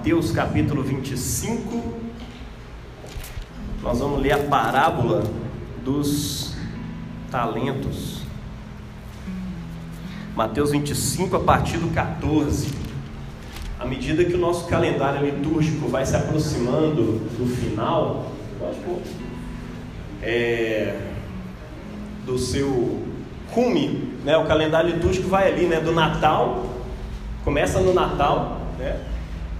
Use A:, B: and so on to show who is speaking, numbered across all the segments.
A: Mateus capítulo 25. Nós vamos ler a parábola dos talentos. Mateus 25, a partir do 14. À medida que o nosso calendário litúrgico vai se aproximando do final, é, do seu cume, né? o calendário litúrgico vai ali, né? do Natal, começa no Natal, né?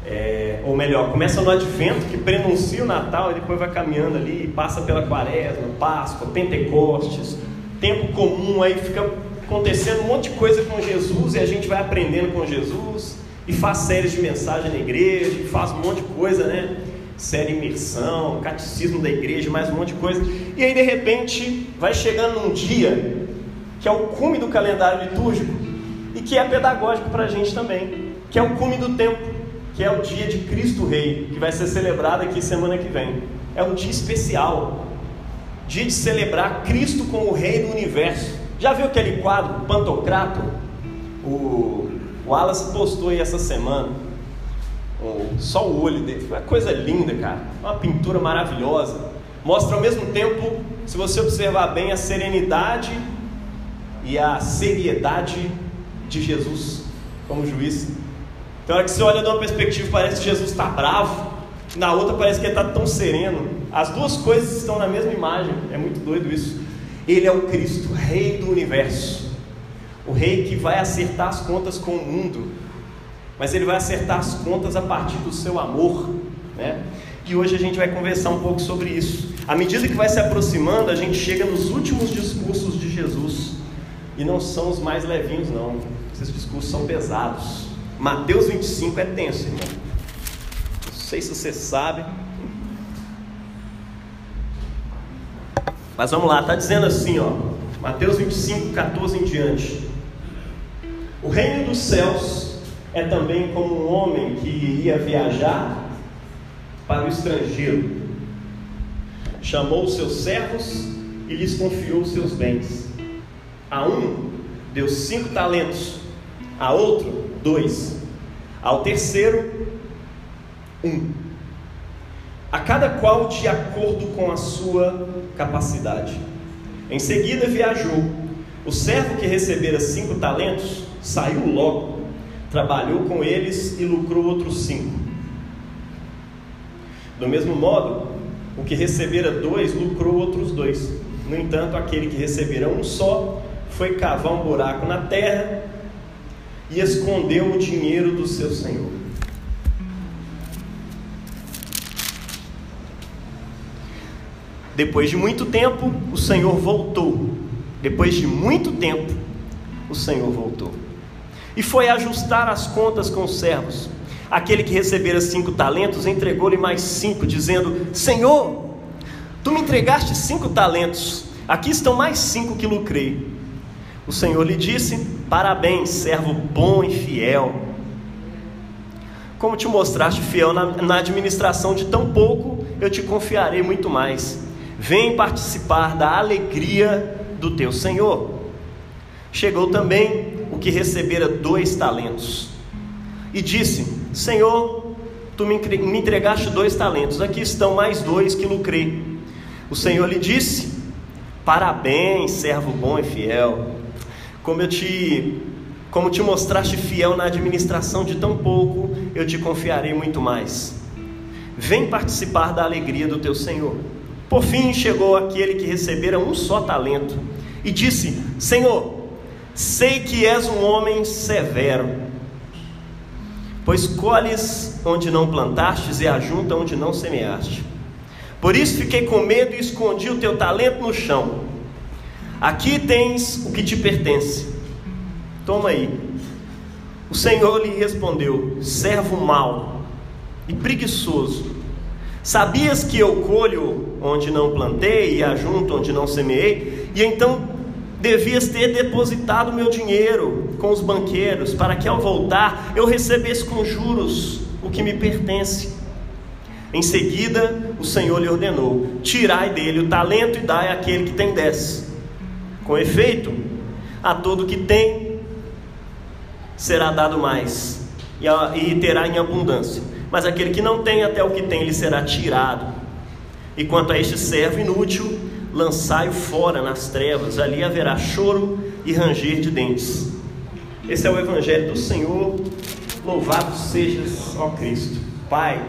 A: É, ou melhor, começa no Advento, que prenuncia o Natal e depois vai caminhando ali, passa pela Quaresma, Páscoa, Pentecostes, tempo comum, aí fica acontecendo um monte de coisa com Jesus e a gente vai aprendendo com Jesus e faz séries de mensagem na igreja, faz um monte de coisa, né? Série imersão, catecismo da igreja, mais um monte de coisa. E aí de repente vai chegando num dia que é o cume do calendário litúrgico e que é pedagógico para a gente também, que é o cume do tempo que é o dia de Cristo Rei, que vai ser celebrado aqui semana que vem. É um dia especial, dia de celebrar Cristo como o Rei do universo. Já viu aquele quadro, Pantocrato? O, Wallace postou aí essa semana. só o olho dele, uma coisa linda, cara. Uma pintura maravilhosa. Mostra ao mesmo tempo, se você observar bem, a serenidade e a seriedade de Jesus como juiz. Então, hora que você olha de uma perspectiva, parece que Jesus está bravo, na outra parece que ele está tão sereno. As duas coisas estão na mesma imagem, é muito doido isso. Ele é o Cristo, Rei do universo, o Rei que vai acertar as contas com o mundo, mas ele vai acertar as contas a partir do seu amor, né? E hoje a gente vai conversar um pouco sobre isso. À medida que vai se aproximando, a gente chega nos últimos discursos de Jesus. E não são os mais levinhos, não. Esses discursos são pesados. Mateus 25 é tenso, irmão. Não sei se você sabe. Mas vamos lá, está dizendo assim, ó. Mateus 25, 14 em diante. O reino dos céus é também como um homem que iria viajar para o estrangeiro. Chamou os seus servos e lhes confiou os seus bens. A um deu cinco talentos, a outro dois. Ao terceiro, um. A cada qual de acordo com a sua capacidade. Em seguida viajou. O servo que recebera cinco talentos saiu logo, trabalhou com eles e lucrou outros cinco. Do mesmo modo, o que recebera dois lucrou outros dois. No entanto, aquele que recebera um só foi cavar um buraco na terra e escondeu o dinheiro do seu senhor. Depois de muito tempo, o Senhor voltou. Depois de muito tempo, o Senhor voltou. E foi ajustar as contas com os servos. Aquele que recebera cinco talentos entregou-lhe mais cinco, dizendo: Senhor, tu me entregaste cinco talentos, aqui estão mais cinco que lucrei. O Senhor lhe disse: Parabéns, servo bom e fiel. Como te mostraste fiel na, na, administração de tão pouco, eu te confiarei muito mais. Vem participar da alegria do teu Senhor. Chegou também o que recebera dois talentos e disse: Senhor, tu me entregaste dois talentos, aqui estão mais dois que lucrei. O Senhor lhe disse: Parabéns, servo bom e fiel como eu te como te mostraste fiel na administração de tão pouco, eu te confiarei muito mais. Vem participar da alegria do teu Senhor. Por fim chegou aquele que recebera um só talento e disse: Senhor, sei que és um homem severo, pois colhes onde não plantastes e ajunta onde não semeaste. Por isso fiquei com medo e escondi o teu talento no chão. Aqui tens o que te pertence. Toma aí. O Senhor lhe respondeu: servo mau e preguiçoso. Sabias que eu colho onde não plantei e ajunto onde não semeei? E então devias ter depositado meu dinheiro com os banqueiros, para que ao voltar eu recebesse com juros o que me pertence. Em seguida, o Senhor lhe ordenou: Tirai dele o talento e dai àquele que tem dez. Com efeito, a todo que tem será dado mais, e terá em abundância. Mas aquele que não tem, até o que tem lhe será tirado. E quanto a este servo inútil, lançai-o fora nas trevas, ali haverá choro e ranger de dentes. Esse é o Evangelho do Senhor, louvado sejas, ó Cristo. Pai,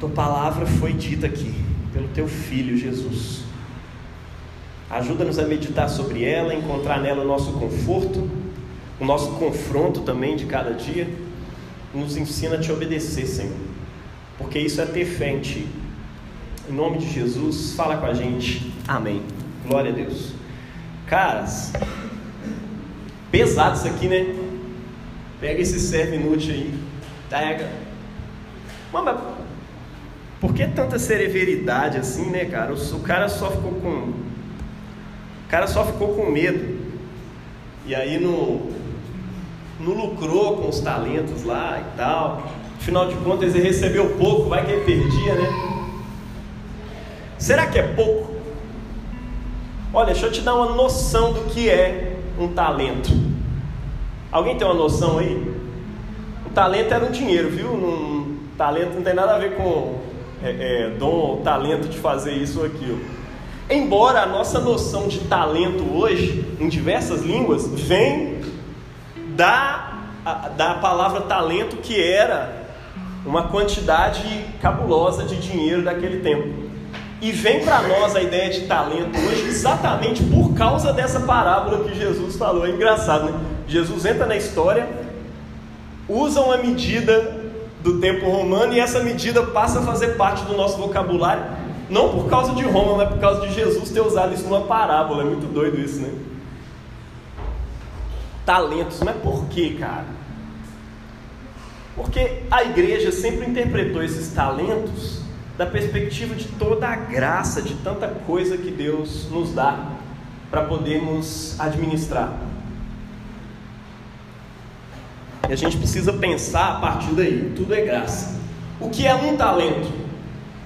A: tua palavra foi dita aqui, pelo teu Filho Jesus. Ajuda-nos a meditar sobre ela, encontrar nela o nosso conforto, o nosso confronto também de cada dia. Nos ensina a te obedecer, Senhor, porque isso é ter fé em Ti. Em nome de Jesus, fala com a gente. Amém. Glória a Deus. Caras, pesado isso aqui, né? Pega esse servo inútil aí. Pega. Mas, por que tanta severidade assim, né, cara? O cara só ficou com. Cara só ficou com medo. E aí não, não lucrou com os talentos lá e tal. Afinal de contas, ele recebeu pouco, vai que ele perdia, né? Será que é pouco? Olha, deixa eu te dar uma noção do que é um talento. Alguém tem uma noção aí? O talento era um dinheiro, viu? Um, talento não tem nada a ver com é, é, dom ou talento de fazer isso ou aquilo. Embora a nossa noção de talento hoje, em diversas línguas, vem da, da palavra talento, que era uma quantidade cabulosa de dinheiro daquele tempo. E vem para nós a ideia de talento hoje exatamente por causa dessa parábola que Jesus falou. É engraçado, né? Jesus entra na história, usa uma medida do tempo romano e essa medida passa a fazer parte do nosso vocabulário, não por causa de Roma, mas por causa de Jesus ter usado isso numa parábola. É muito doido isso, né? Talentos, mas por quê, cara? Porque a igreja sempre interpretou esses talentos da perspectiva de toda a graça, de tanta coisa que Deus nos dá para podermos administrar. E a gente precisa pensar a partir daí, tudo é graça. O que é um talento?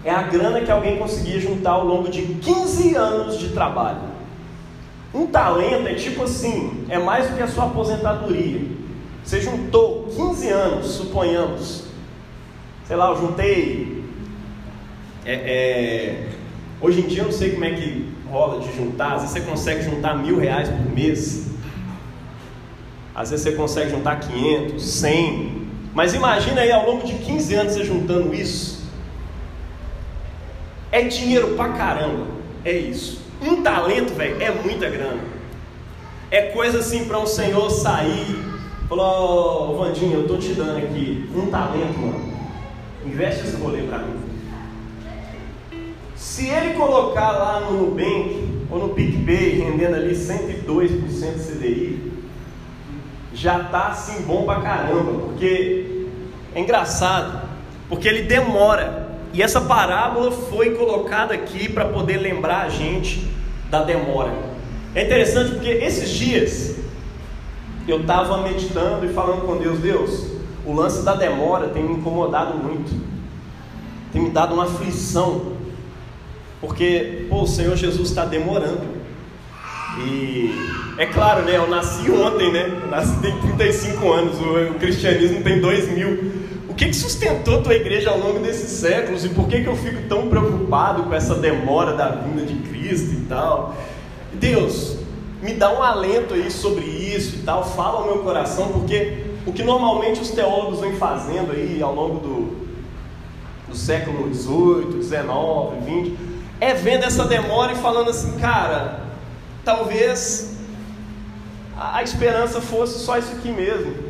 A: É a grana que alguém conseguia juntar ao longo de 15 anos de trabalho. Um talento é tipo assim, é mais do que a sua aposentadoria. Você juntou 15 anos, suponhamos. Sei lá, eu juntei é, é, hoje em dia eu não sei como é que rola de juntar, às vezes você consegue juntar mil reais por mês, às vezes você consegue juntar 500, 100, mas imagina aí ao longo de 15 anos você juntando isso, é dinheiro pra caramba, é isso. Um talento, velho, é muita grana. É coisa assim para um senhor sair, falou, oh, Vandinho, eu tô te dando aqui um talento, mano. Investe esse rolê para mim. Se ele colocar lá no Nubank ou no PicPay rendendo ali 102% CDI, já está assim bom pra caramba, porque é engraçado, porque ele demora. E essa parábola foi colocada aqui para poder lembrar a gente da demora. É interessante porque esses dias eu estava meditando e falando com Deus, Deus, o lance da demora tem me incomodado muito, tem me dado uma aflição porque pô, o Senhor Jesus está demorando. E é claro, né? Eu nasci ontem, né? Eu nasci tem 35 anos, o, cristianismo tem 2 mil. Que, que sustentou tua igreja ao longo desses séculos e por que, que eu fico tão preocupado com essa demora da vinda de Cristo e tal? Deus, me dá um alento aí sobre isso e tal, fala ao meu coração, porque o que normalmente os teólogos vêm fazendo aí ao longo do, do século 18, 19, 20, é vendo essa demora e falando assim, cara, talvez a, a esperança fosse só isso aqui mesmo.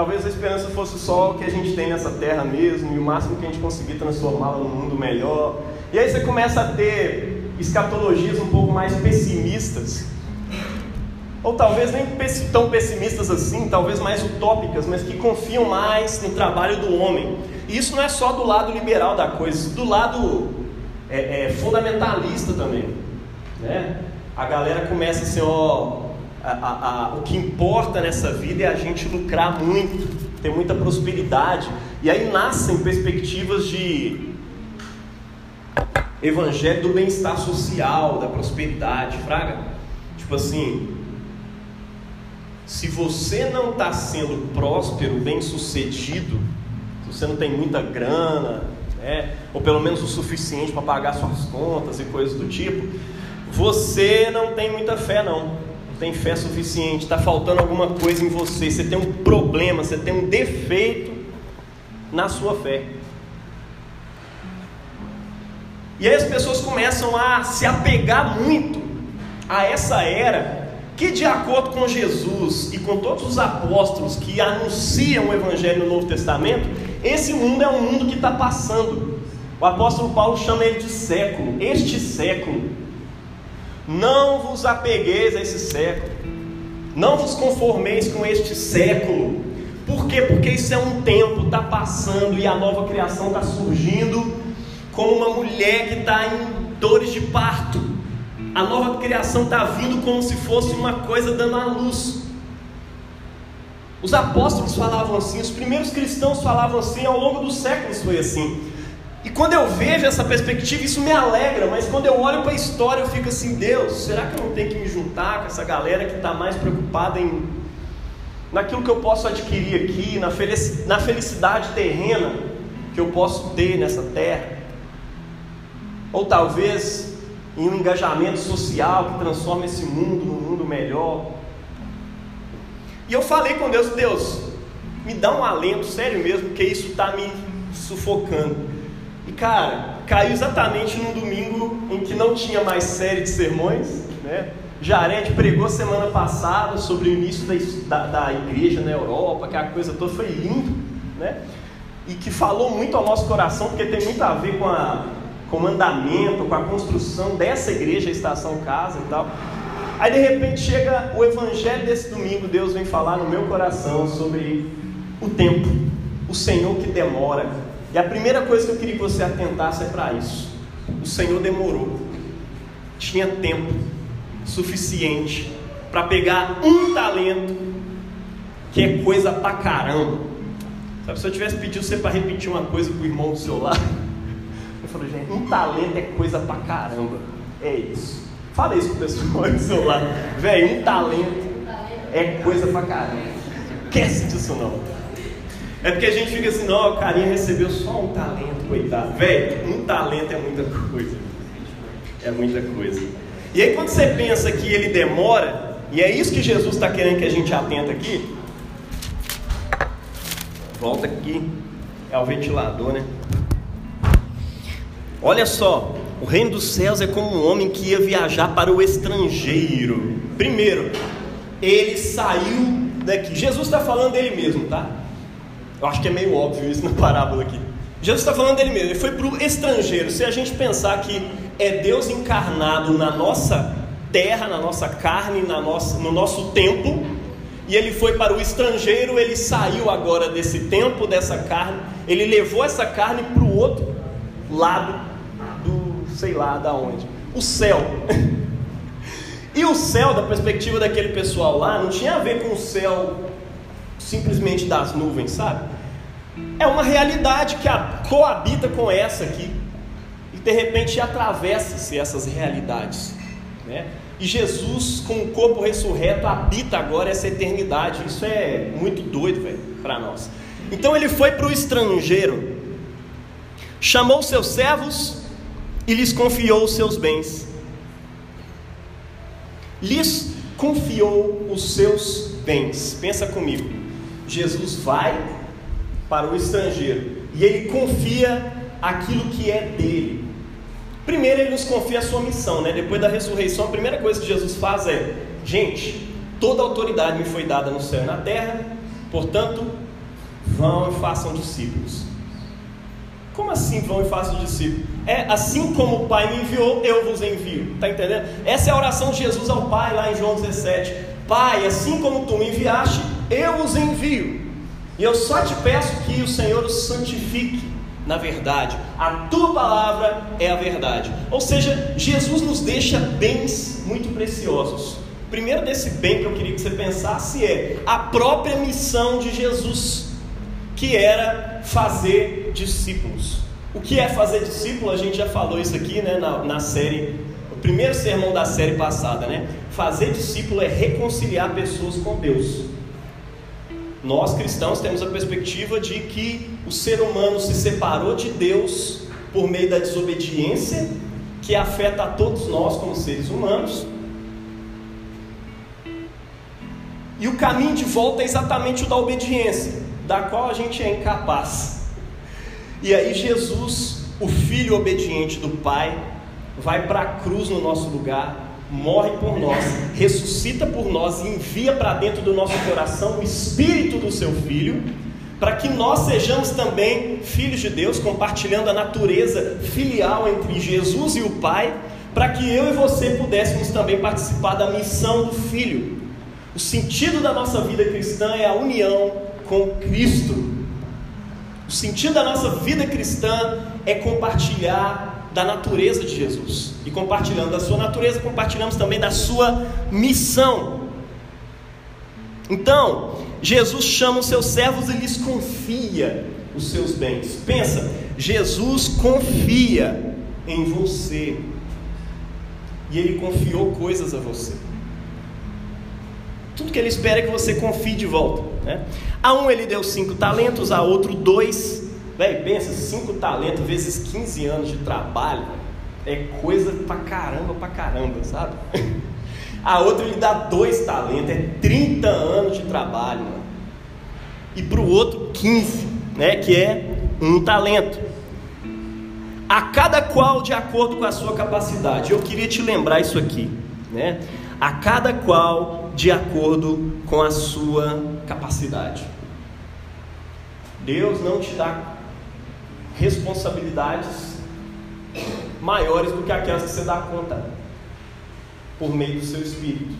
A: Talvez a esperança fosse só o que a gente tem nessa terra mesmo, e o máximo que a gente conseguir transformá-la num mundo melhor. E aí você começa a ter escatologias um pouco mais pessimistas, ou talvez nem tão pessimistas assim, talvez mais utópicas, mas que confiam mais no trabalho do homem. E isso não é só do lado liberal da coisa, do lado é, é, fundamentalista também. Né? A galera começa assim, ó, a, a, o que importa nessa vida é a gente lucrar muito, ter muita prosperidade. E aí nascem perspectivas de evangelho do bem-estar social, da prosperidade, fraga. Tipo assim, se você não está sendo próspero, bem-sucedido, você não tem muita grana, né? ou pelo menos o suficiente para pagar suas contas e coisas do tipo, você não tem muita fé, não. Tem fé suficiente, está faltando alguma coisa em você, você tem um problema, você tem um defeito na sua fé. E aí as pessoas começam a se apegar muito a essa era que, de acordo com Jesus e com todos os apóstolos que anunciam o Evangelho no Novo Testamento, esse mundo é um mundo que está passando. O apóstolo Paulo chama ele de século, este século. Não vos apegueis a esse século, não vos conformeis com este século. Por quê? Porque isso é um tempo, está passando e a nova criação está surgindo como uma mulher que está em dores de parto. A nova criação está vindo como se fosse uma coisa dando à luz. Os apóstolos falavam assim, os primeiros cristãos falavam assim, ao longo dos séculos foi assim. E quando eu vejo essa perspectiva, isso me alegra, mas quando eu olho para a história, eu fico assim: Deus, será que eu não tenho que me juntar com essa galera que está mais preocupada em naquilo que eu posso adquirir aqui, na felicidade terrena que eu posso ter nessa terra? Ou talvez em um engajamento social que transforma esse mundo num mundo melhor. E eu falei com Deus, Deus, me dá um alento, sério mesmo, porque isso está me sufocando. E cara, caiu exatamente num domingo em que não tinha mais série de sermões, né? Jared pregou semana passada sobre o início da, da, da, igreja na Europa, que a coisa toda foi lindo, né? E que falou muito ao nosso coração, porque tem muito a ver com a com o mandamento, com a construção dessa igreja, a estação casa e tal. Aí de repente chega o evangelho desse domingo, Deus vem falar no meu coração sobre o tempo, o Senhor que demora. E a primeira coisa que eu queria que você atentasse é para isso. O Senhor demorou. Tinha tempo suficiente para pegar um talento que é coisa pra caramba. Sabe, se eu tivesse pedido você para repetir uma coisa pro irmão do seu lado, falou, gente, um talento é coisa pra caramba. É isso. Fala isso pro pessoal do seu lado. Velho, um talento é coisa pra caramba. Esquece disso não. É porque a gente fica assim, não, o carinha recebeu só um talento, coitado. Velho, um talento é muita coisa. É muita coisa. E aí quando você pensa que ele demora, e é isso que Jesus está querendo que a gente atenta aqui, volta aqui, é o ventilador, né? Olha só, o reino dos céus é como um homem que ia viajar para o estrangeiro. Primeiro, ele saiu daqui. Jesus está falando dele mesmo, tá? Eu acho que é meio óbvio isso na parábola aqui. Jesus está falando dele mesmo. Ele foi para o estrangeiro. Se a gente pensar que é Deus encarnado na nossa terra, na nossa carne, na nossa, no nosso tempo, e ele foi para o estrangeiro, ele saiu agora desse tempo, dessa carne, ele levou essa carne para o outro lado sei lá da onde. O céu. e o céu, da perspectiva daquele pessoal lá, não tinha a ver com o céu simplesmente das nuvens, sabe? É uma realidade que coabita com essa aqui. E de repente atravessa-se essas realidades. Né? E Jesus, com o corpo ressurreto, habita agora essa eternidade. Isso é muito doido, velho, para nós. Então ele foi para o estrangeiro, chamou seus servos e lhes confiou os seus bens. Lhes confiou os seus bens. Pensa comigo. Jesus vai para o estrangeiro e ele confia aquilo que é dele. Primeiro ele nos confia a sua missão, né? Depois da ressurreição, a primeira coisa que Jesus faz é: gente, toda autoridade me foi dada no céu e na terra, portanto, vão e façam discípulos. Como assim vão e façam discípulos? É assim como o Pai me enviou, eu vos envio. Está entendendo? Essa é a oração de Jesus ao Pai lá em João 17. Pai, assim como tu me enviaste, eu vos envio. E eu só te peço que o Senhor os santifique na verdade. A tua palavra é a verdade. Ou seja, Jesus nos deixa bens muito preciosos. Primeiro desse bem que eu queria que você pensasse é a própria missão de Jesus que era fazer discípulos. O que é fazer discípulo? A gente já falou isso aqui né, na, na série, primeiro sermão da série passada, né? Fazer discípulo é reconciliar pessoas com Deus. Nós cristãos temos a perspectiva de que o ser humano se separou de Deus por meio da desobediência, que afeta a todos nós como seres humanos. E o caminho de volta é exatamente o da obediência, da qual a gente é incapaz. E aí Jesus, o filho obediente do Pai, vai para a cruz no nosso lugar morre por nós, ressuscita por nós e envia para dentro do nosso coração o Espírito do seu Filho, para que nós sejamos também filhos de Deus, compartilhando a natureza filial entre Jesus e o Pai, para que eu e você pudéssemos também participar da missão do Filho. O sentido da nossa vida cristã é a união com Cristo. O sentido da nossa vida cristã é compartilhar da natureza de Jesus. E compartilhando da sua natureza, compartilhamos também da sua missão. Então, Jesus chama os seus servos e lhes confia os seus bens. Pensa, Jesus confia em você. E ele confiou coisas a você. Tudo que ele espera é que você confie de volta. Né? A um ele deu cinco talentos, a outro dois, Velho, pensa, 5 talentos vezes 15 anos de trabalho é coisa pra caramba, pra caramba, sabe? A outra ele dá dois talentos, é 30 anos de trabalho, mano. E para o outro, 15, né? Que é um talento. A cada qual de acordo com a sua capacidade. Eu queria te lembrar isso aqui, né? A cada qual de acordo com a sua capacidade. Deus não te dá responsabilidades maiores do que aquelas que você dá conta por meio do seu espírito.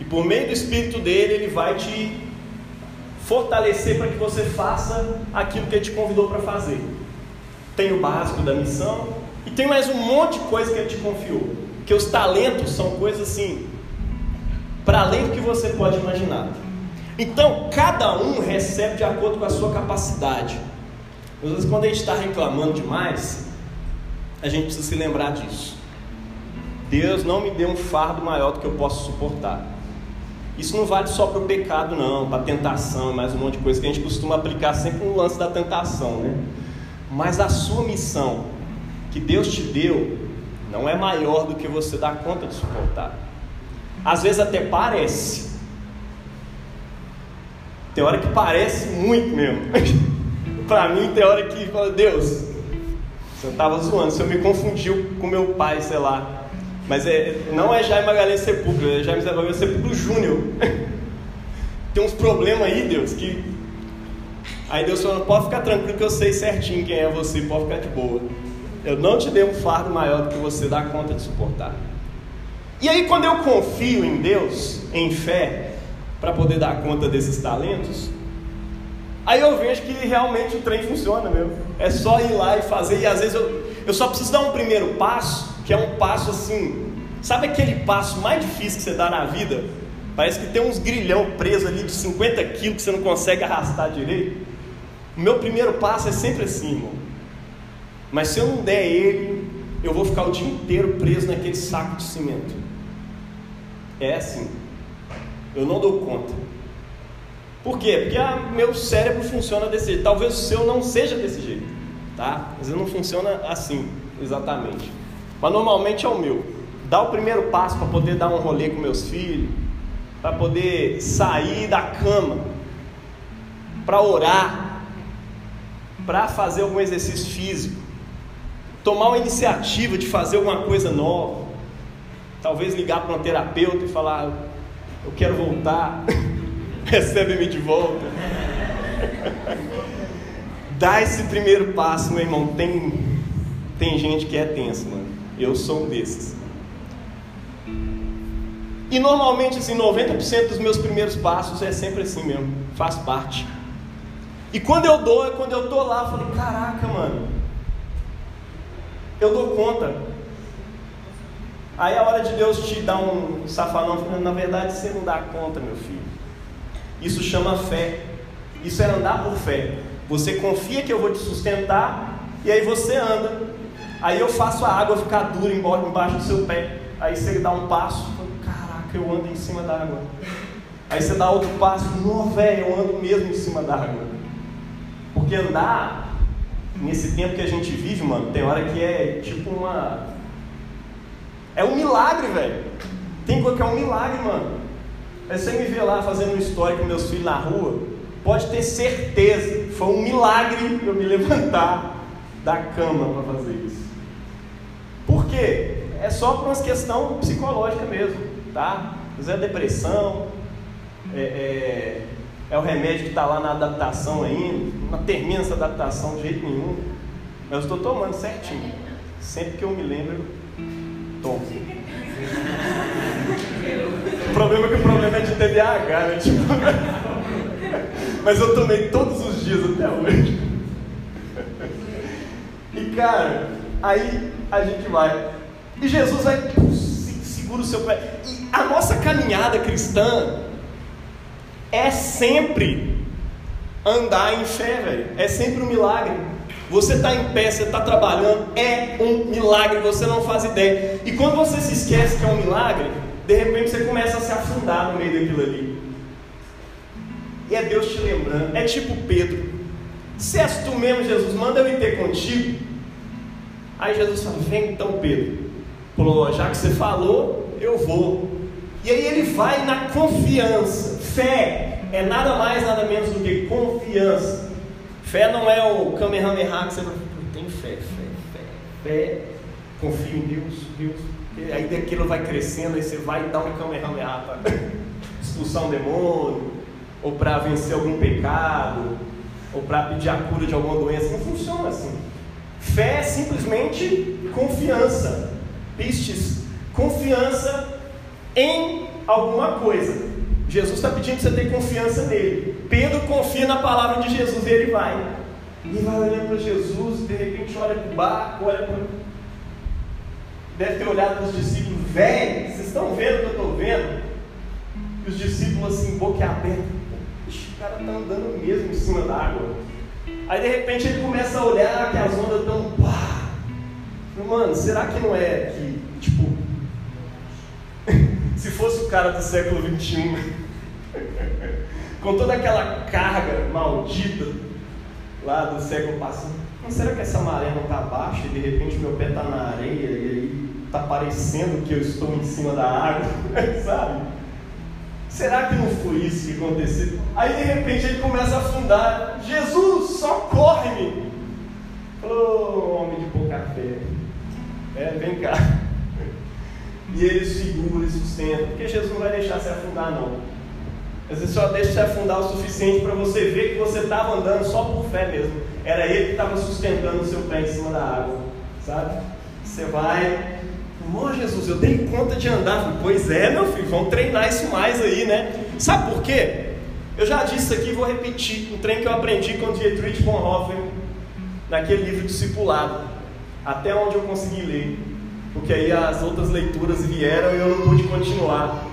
A: E por meio do espírito dele, ele vai te fortalecer para que você faça aquilo que ele te convidou para fazer. Tem o básico da missão e tem mais um monte de coisa que ele te confiou. Porque os talentos são coisas assim, para além do que você pode imaginar. Então, cada um recebe de acordo com a sua capacidade. Às vezes, quando a gente está reclamando demais, a gente precisa se lembrar disso. Deus não me deu um fardo maior do que eu posso suportar. Isso não vale só para o pecado, não, para a tentação, mais um monte de coisa que a gente costuma aplicar sempre no lance da tentação, né? Mas a sua missão que Deus te deu não é maior do que você dá conta de suportar. Às vezes até parece. Tem hora que parece muito mesmo. para mim tem hora que fala, Deus, você estava zoando, você me confundiu com meu pai, sei lá. Mas é, não é Jaime Magalhães Sepúlveda, é Jaime Magalhães Sepúlveda Júnior. tem uns problemas aí, Deus, que. Aí Deus falou, pode ficar tranquilo que eu sei certinho quem é você, pode ficar de boa. Eu não te dei um fardo maior do que você dá conta de suportar. E aí, quando eu confio em Deus, em fé, para poder dar conta desses talentos, Aí eu vejo que realmente o trem funciona mesmo. É só ir lá e fazer. E às vezes eu, eu só preciso dar um primeiro passo, que é um passo assim. Sabe aquele passo mais difícil que você dá na vida? Parece que tem uns grilhão preso ali de 50 quilos que você não consegue arrastar direito. O meu primeiro passo é sempre assim, irmão. Mas se eu não der ele, eu vou ficar o dia inteiro preso naquele saco de cimento. É assim. Eu não dou conta. Por quê? Porque a, meu cérebro funciona desse jeito. Talvez o seu não seja desse jeito, tá? Mas não funciona assim, exatamente. Mas normalmente é o meu. Dar o primeiro passo para poder dar um rolê com meus filhos, para poder sair da cama, para orar, para fazer algum exercício físico, tomar uma iniciativa de fazer alguma coisa nova, talvez ligar para um terapeuta e falar: Eu quero voltar. recebe-me de volta. Dá esse primeiro passo, meu irmão. Tem, tem gente que é tenso, mano. Eu sou um desses. E normalmente, assim, 90% dos meus primeiros passos é sempre assim mesmo. Faz parte. E quando eu dou, é quando eu tô lá, eu caraca, mano. Eu dou conta. Aí a hora de Deus te dar um safanão, na verdade você não dá conta, meu filho. Isso chama fé. Isso é andar por fé. Você confia que eu vou te sustentar e aí você anda. Aí eu faço a água ficar dura embaixo do seu pé. Aí você dá um passo, caraca, eu ando em cima da água. Aí você dá outro passo, não, velho, eu ando mesmo em cima da água. Porque andar nesse tempo que a gente vive, mano, tem hora que é tipo uma. É um milagre, velho. Tem coisa que é um milagre, mano. Aí você me vê lá fazendo um story com meus filhos na rua, pode ter certeza, foi um milagre eu me levantar da cama para fazer isso. Por quê? É só por uma questão psicológica mesmo, tá? Às é depressão, é, é, é o remédio que está lá na adaptação ainda, não termina essa adaptação de jeito nenhum. Mas eu estou tomando certinho. Sempre que eu me lembro, eu tomo. O problema é que o problema é de TDAH, né? Tipo... Mas eu tomei todos os dias até hoje. E cara, aí a gente vai. E Jesus vai, segura o seu pé. E a nossa caminhada cristã é sempre andar em fé, velho. É sempre um milagre. Você está em pé, você está trabalhando, é um milagre, você não faz ideia. E quando você se esquece que é um milagre, de repente você começa a se afundar no meio daquilo ali. E é Deus te lembrando. É tipo Pedro. Se és tu mesmo, Jesus, manda eu ir ter contigo. Aí Jesus fala: Vem então, Pedro. Falou: Já que você falou, eu vou. E aí ele vai na confiança. Fé é nada mais, nada menos do que confiança. Fé não é o Kamehameha que você não tem fé, fé, fé, fé. Confia em Deus, Deus. E aí daquilo vai crescendo, aí você vai dar um Kamehameha para expulsar um demônio, ou para vencer algum pecado, ou para pedir a cura de alguma doença. Não funciona assim. Fé é simplesmente confiança. Pistes, confiança em alguma coisa. Jesus está pedindo que você tenha confiança nele. Pedro confia na palavra de Jesus e ele vai. E vai olhando para Jesus, de repente olha para o barco, olha para. Deve ter olhado para os discípulos, velho, vocês estão vendo o que eu estou vendo? E os discípulos assim, boca aberta. o cara está andando mesmo em cima da água. Aí de repente ele começa a olhar que as ondas estão. Mano, será que não é que, tipo, se fosse o cara do século XXI, com toda aquela carga maldita lá do século passado, será que essa maré não está baixa e de repente meu pé está na areia e aí está parecendo que eu estou em cima da água, sabe? Será que não foi isso que aconteceu? Aí de repente ele começa a afundar. Jesus, socorre-me! Oh, homem de pouca fé. É, vem cá. E ele segura e sustenta, porque Jesus não vai deixar você afundar, não. Às vezes só deixa você afundar o suficiente para você ver que você estava andando só por fé mesmo. Era ele que estava sustentando o seu pé em cima da água, sabe? Você vai, Amor Jesus, eu dei conta de andar. Falei, pois é, meu filho, vamos treinar isso mais aí, né? Sabe por quê? Eu já disse aqui, vou repetir. Um trem que eu aprendi com Dietrich Bonhoeffer, naquele livro Discipulado, até onde eu consegui ler, porque aí as outras leituras vieram e eu não pude continuar.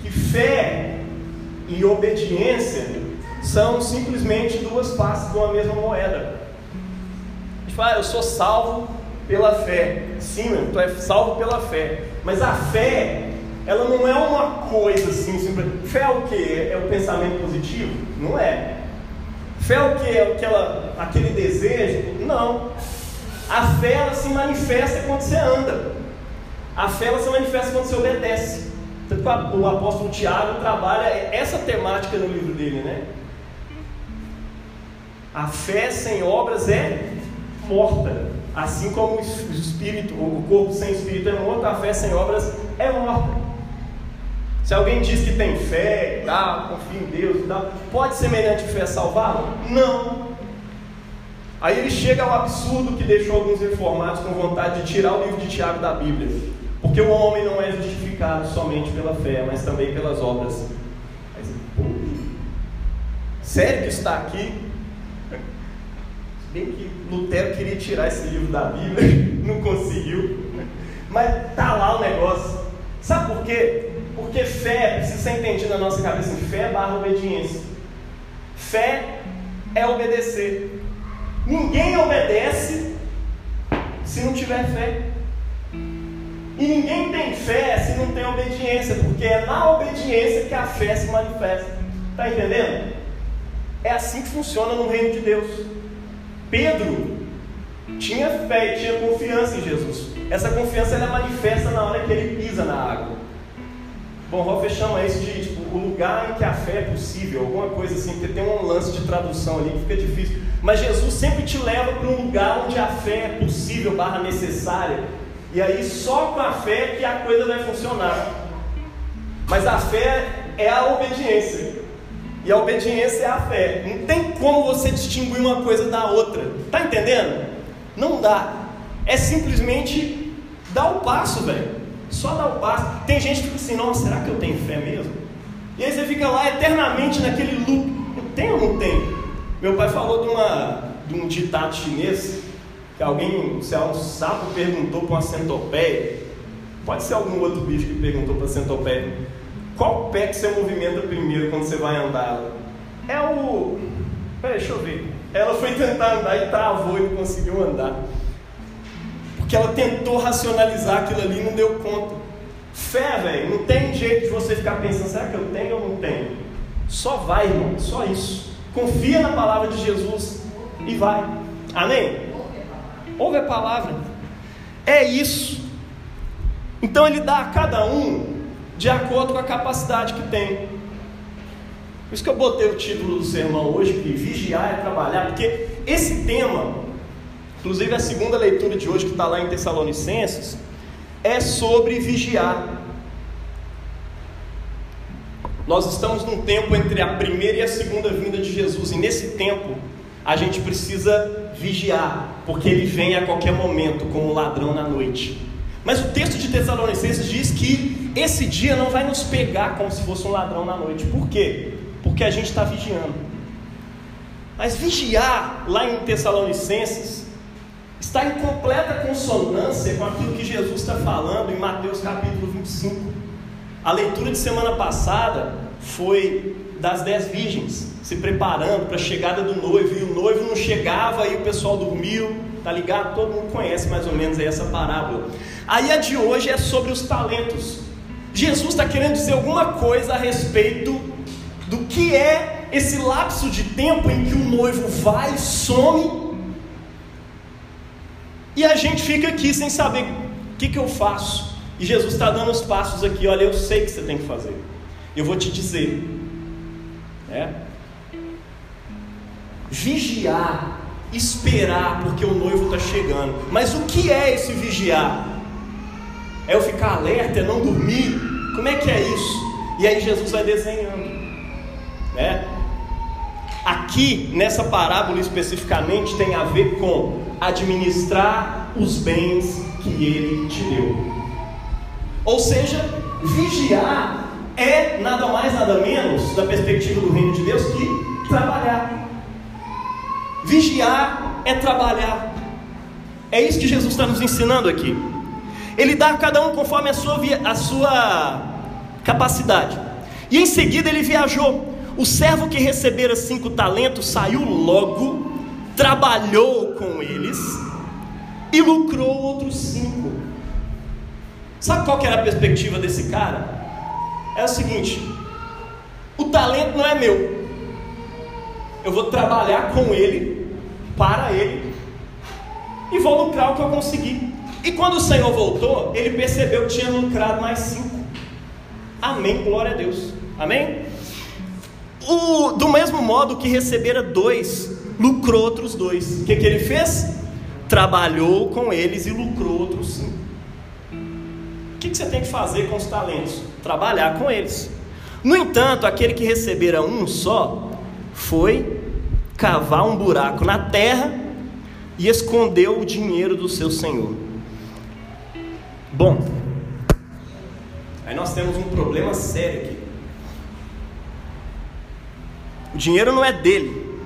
A: Que fé e obediência são simplesmente duas faces de uma mesma moeda. A gente fala, ah, eu sou salvo pela fé. Sim, meu, tu é salvo pela fé. Mas a fé, ela não é uma coisa assim, simples. Fé é o que? É o pensamento positivo? Não é. Fé é o que? É aquela, aquele desejo? Não. A fé ela se manifesta quando você anda. A fé ela se manifesta quando você obedece. O apóstolo Tiago trabalha essa temática no livro dele, né? A fé sem obras é morta. Assim como o espírito, o corpo sem espírito é morto, a fé sem obras é morta. Se alguém diz que tem fé, tá, confia em Deus tal, pode semelhante fé salvá-lo? Não. Aí ele chega ao absurdo que deixou alguns reformados com vontade de tirar o livro de Tiago da Bíblia. Porque o homem não é justificado somente pela fé, mas também pelas obras. Mas, pô, sério que está aqui? Bem que Lutero queria tirar esse livro da Bíblia, não conseguiu. Mas tá lá o negócio. Sabe por quê? Porque fé precisa ser entendida na nossa cabeça. Fé barra obediência. Fé é obedecer. Ninguém obedece se não tiver fé. E ninguém tem fé se não tem obediência, porque é na obediência que a fé se manifesta. Está entendendo? É assim que funciona no reino de Deus. Pedro tinha fé e tinha confiança em Jesus. Essa confiança ela é manifesta na hora que ele pisa na água. Bonhoeffer chama isso de tipo, o lugar em que a fé é possível, alguma coisa assim, porque tem um lance de tradução ali que fica difícil. Mas Jesus sempre te leva para um lugar onde a fé é possível, barra necessária. E aí só com a fé que a coisa vai funcionar. Mas a fé é a obediência. E a obediência é a fé. Não tem como você distinguir uma coisa da outra. Tá entendendo? Não dá. É simplesmente dar o passo, velho. Só dar o passo. Tem gente que fica assim, nossa, será que eu tenho fé mesmo? E aí você fica lá eternamente naquele loop. Tenho ou não tenho? Meu pai falou de, uma, de um ditado chinês que alguém, se é um sapo perguntou para uma centopeia, pode ser algum outro bicho que perguntou para a centopeia, qual pé que você movimenta primeiro quando você vai andar? É o. Peraí, deixa eu ver. Ela foi tentar andar e travou e não conseguiu andar. Porque ela tentou racionalizar aquilo ali e não deu conta. Fé, velho, não tem jeito de você ficar pensando, será que eu tenho ou não tenho? Só vai, irmão, só isso. Confia na palavra de Jesus e vai. Amém? Ouve a palavra. É isso. Então ele dá a cada um de acordo com a capacidade que tem. Por isso que eu botei o título do sermão hoje, que vigiar é trabalhar, porque esse tema, inclusive a segunda leitura de hoje, que está lá em Tessalonicenses, é sobre vigiar. Nós estamos num tempo entre a primeira e a segunda vinda de Jesus, e nesse tempo a gente precisa vigiar, porque ele vem a qualquer momento como ladrão na noite. Mas o texto de Tessalonicenses diz que esse dia não vai nos pegar como se fosse um ladrão na noite. Por quê? Porque a gente está vigiando. Mas vigiar lá em Tessalonicenses está em completa consonância com aquilo que Jesus está falando em Mateus capítulo 25. A leitura de semana passada foi das dez virgens se preparando para a chegada do noivo, e o noivo não chegava e o pessoal dormiu, tá ligado? Todo mundo conhece mais ou menos essa parábola. Aí a de hoje é sobre os talentos. Jesus está querendo dizer alguma coisa a respeito do que é esse lapso de tempo em que o noivo vai, some, e a gente fica aqui sem saber o que, que eu faço. E Jesus está dando os passos aqui, olha, eu sei que você tem que fazer. Eu vou te dizer. É? Vigiar, esperar, porque o noivo está chegando. Mas o que é esse vigiar? É eu ficar alerta, é não dormir? Como é que é isso? E aí Jesus vai desenhando. Né? Aqui, nessa parábola especificamente, tem a ver com administrar os bens que ele te deu. Ou seja, vigiar é nada mais, nada menos, da perspectiva do reino de Deus, que trabalhar. Vigiar é trabalhar. É isso que Jesus está nos ensinando aqui. Ele dá a cada um conforme a sua, a sua capacidade. E em seguida ele viajou. O servo que recebera cinco talentos saiu logo, trabalhou com eles e lucrou outros cinco. Sabe qual que era a perspectiva desse cara? É o seguinte: o talento não é meu. Eu vou trabalhar com ele, para ele, e vou lucrar o que eu conseguir. E quando o Senhor voltou, ele percebeu que tinha lucrado mais cinco. Amém, glória a Deus. Amém? O, do mesmo modo que recebera dois, lucrou outros dois. O que, que ele fez? Trabalhou com eles e lucrou outros cinco. O que, que você tem que fazer com os talentos? Trabalhar com eles. No entanto, aquele que recebera um só foi cavar um buraco na terra e escondeu o dinheiro do seu senhor. Bom, aí nós temos um problema sério aqui. O dinheiro não é dele.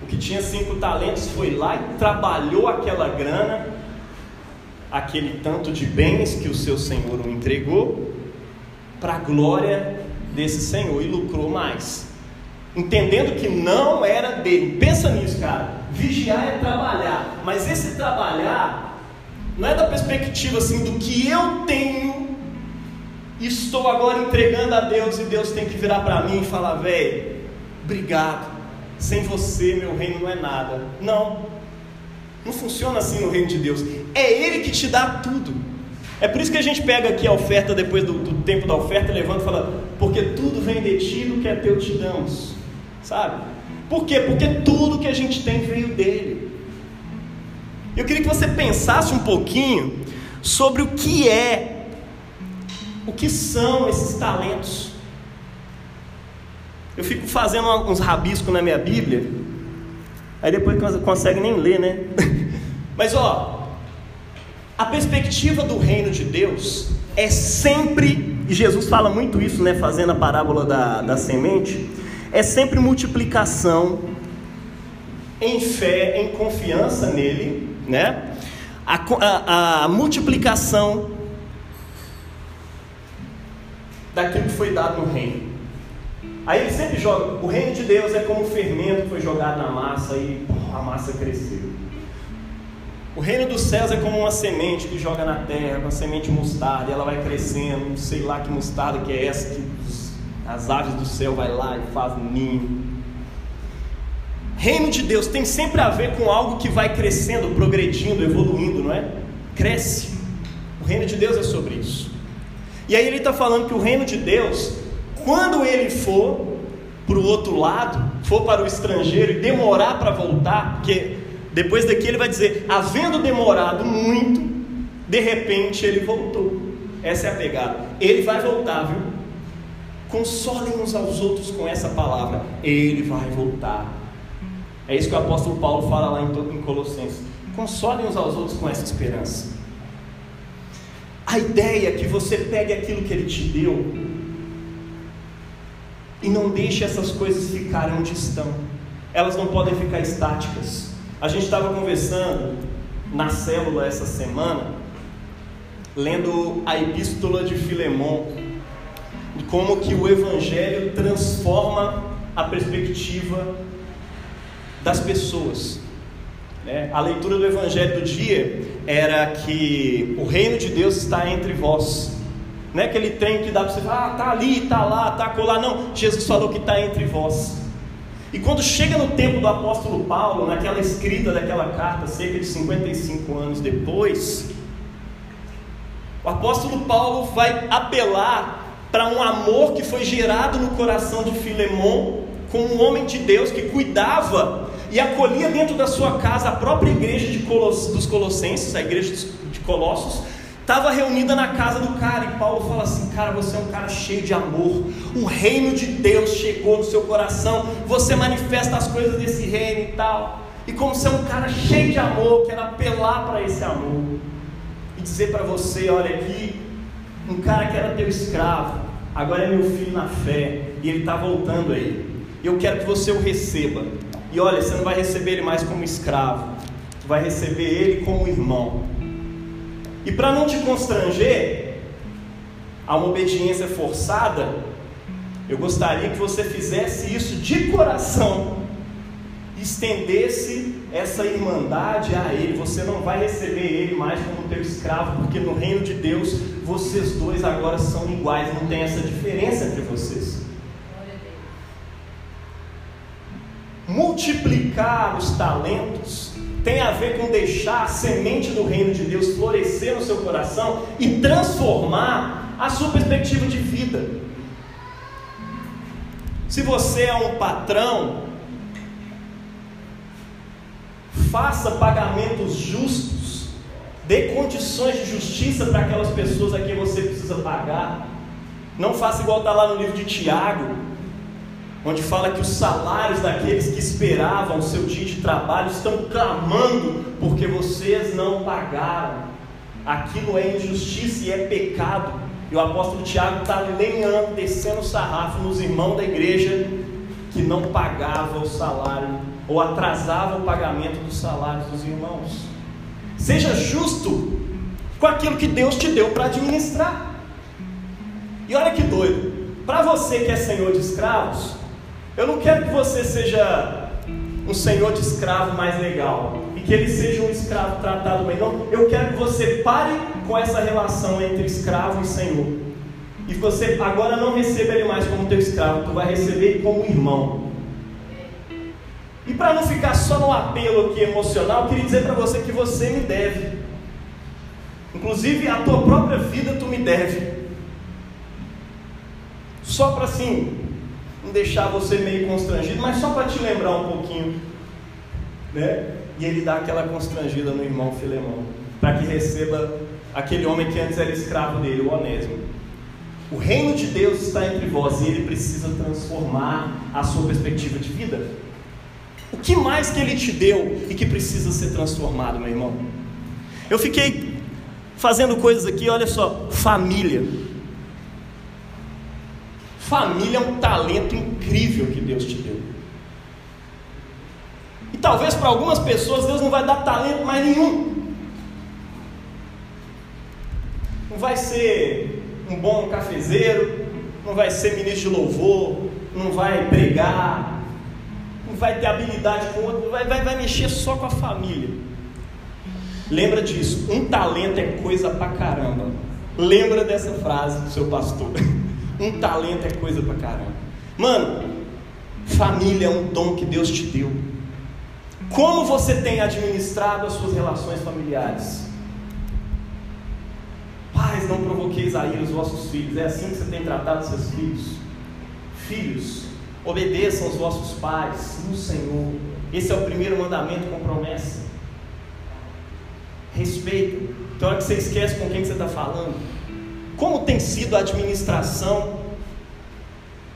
A: O que tinha cinco talentos foi lá e trabalhou aquela grana aquele tanto de bens que o seu senhor o entregou, para a glória desse senhor e lucrou mais. Entendendo que não era dele. Pensa nisso, cara. Vigiar é trabalhar, mas esse trabalhar não é da perspectiva assim do que eu tenho e estou agora entregando a Deus e Deus tem que virar para mim e falar, velho, obrigado. Sem você meu reino não é nada. Não. Não funciona assim no reino de Deus. É Ele que te dá tudo. É por isso que a gente pega aqui a oferta depois do, do tempo da oferta, levanta e fala, porque tudo vem de ti, do que é teu te damos. Sabe? Por quê? Porque tudo que a gente tem veio dele. Eu queria que você pensasse um pouquinho sobre o que é, o que são esses talentos. Eu fico fazendo uns rabiscos na minha Bíblia, aí depois consegue nem ler, né? Mas ó, a perspectiva do reino de Deus é sempre, e Jesus fala muito isso, né? Fazendo a parábola da, da semente, é sempre multiplicação em fé, em confiança nele né? A, a, a multiplicação daquilo que foi dado no reino. Aí ele sempre joga, o reino de Deus é como o fermento que foi jogado na massa e a massa cresceu. O reino dos céus é como uma semente que joga na terra, uma semente mostarda, e ela vai crescendo, sei lá que mostarda que é essa, que as aves do céu vai lá e faz ninho. Reino de Deus tem sempre a ver com algo que vai crescendo, progredindo, evoluindo, não é? Cresce. O reino de Deus é sobre isso. E aí ele está falando que o reino de Deus, quando ele for para o outro lado, for para o estrangeiro e demorar para voltar, porque depois daqui ele vai dizer, havendo demorado muito, de repente ele voltou. Essa é a pegada. Ele vai voltar, viu? Consolem uns aos outros com essa palavra. Ele vai voltar. É isso que o apóstolo Paulo fala lá em Colossenses. Consolem uns aos outros com essa esperança. A ideia é que você pegue aquilo que ele te deu e não deixe essas coisas ficarem onde estão. Elas não podem ficar estáticas. A gente estava conversando na célula essa semana, lendo a epístola de Filemão, de como que o evangelho transforma a perspectiva das pessoas. Né? A leitura do Evangelho do dia era que o reino de Deus está entre vós. Não é aquele trem que dá para você falar, ah, está ali, está lá, está colar. Não, Jesus falou que está entre vós. E quando chega no tempo do apóstolo Paulo, naquela escrita daquela carta, cerca de 55 anos depois, o apóstolo Paulo vai apelar para um amor que foi gerado no coração de Filemão, com um homem de Deus que cuidava e acolhia dentro da sua casa a própria igreja de Coloss, dos Colossenses, a igreja de Colossos, estava reunida na casa do cara. E Paulo fala assim: Cara, você é um cara cheio de amor, o reino de Deus chegou no seu coração, você manifesta as coisas desse reino e tal. E como você é um cara cheio de amor, quero apelar para esse amor e dizer para você: Olha aqui, um cara que era teu escravo, agora é meu filho na fé, e ele está voltando aí. Eu quero que você o receba. E olha, você não vai receber ele mais como escravo, tu vai receber ele como irmão. E para não te constranger a uma obediência forçada, eu gostaria que você fizesse isso de coração, estendesse essa irmandade a ele. Você não vai receber ele mais como teu escravo, porque no reino de Deus vocês dois agora são iguais, não tem essa diferença entre vocês. multiplicar os talentos tem a ver com deixar a semente do reino de Deus florescer no seu coração e transformar a sua perspectiva de vida. Se você é um patrão, faça pagamentos justos, dê condições de justiça para aquelas pessoas a quem você precisa pagar. Não faça igual está lá no livro de Tiago, onde fala que os salários daqueles que esperavam o seu dia de trabalho estão clamando porque vocês não pagaram. Aquilo é injustiça e é pecado. E o apóstolo Tiago está lenhando, descendo o sarrafo nos irmãos da igreja que não pagavam o salário ou atrasavam o pagamento dos salários dos irmãos. Seja justo com aquilo que Deus te deu para administrar. E olha que doido. Para você que é senhor de escravos, eu não quero que você seja um senhor de escravo mais legal e que ele seja um escravo tratado bem. Não, eu quero que você pare com essa relação entre escravo e senhor. E você agora não receba ele mais como teu escravo, tu vai receber ele como irmão. E para não ficar só no apelo aqui emocional, eu queria dizer para você que você me deve. Inclusive a tua própria vida tu me deve. Só para assim, não deixar você meio constrangido, mas só para te lembrar um pouquinho, né? E ele dá aquela constrangida no irmão Filemão, para que receba aquele homem que antes era escravo dele, o Onésimo. O reino de Deus está entre vós e ele precisa transformar a sua perspectiva de vida. O que mais que ele te deu e que precisa ser transformado, meu irmão? Eu fiquei fazendo coisas aqui, olha só, família. Família é um talento incrível que Deus te deu. E talvez para algumas pessoas Deus não vai dar talento mais nenhum. Não vai ser um bom cafezeiro, não vai ser ministro de louvor, não vai pregar, não vai ter habilidade com outro, vai, vai, vai mexer só com a família. Lembra disso, um talento é coisa pra caramba. Lembra dessa frase do seu pastor. Um talento é coisa pra caramba. Mano, família é um dom que Deus te deu. Como você tem administrado as suas relações familiares? Pais, não provoqueis a ira os vossos filhos. É assim que você tem tratado seus filhos. Filhos, obedeçam os vossos pais no Senhor. Esse é o primeiro mandamento com promessa. Respeito. Então, hora que você esquece com quem que você está falando. Como tem sido a administração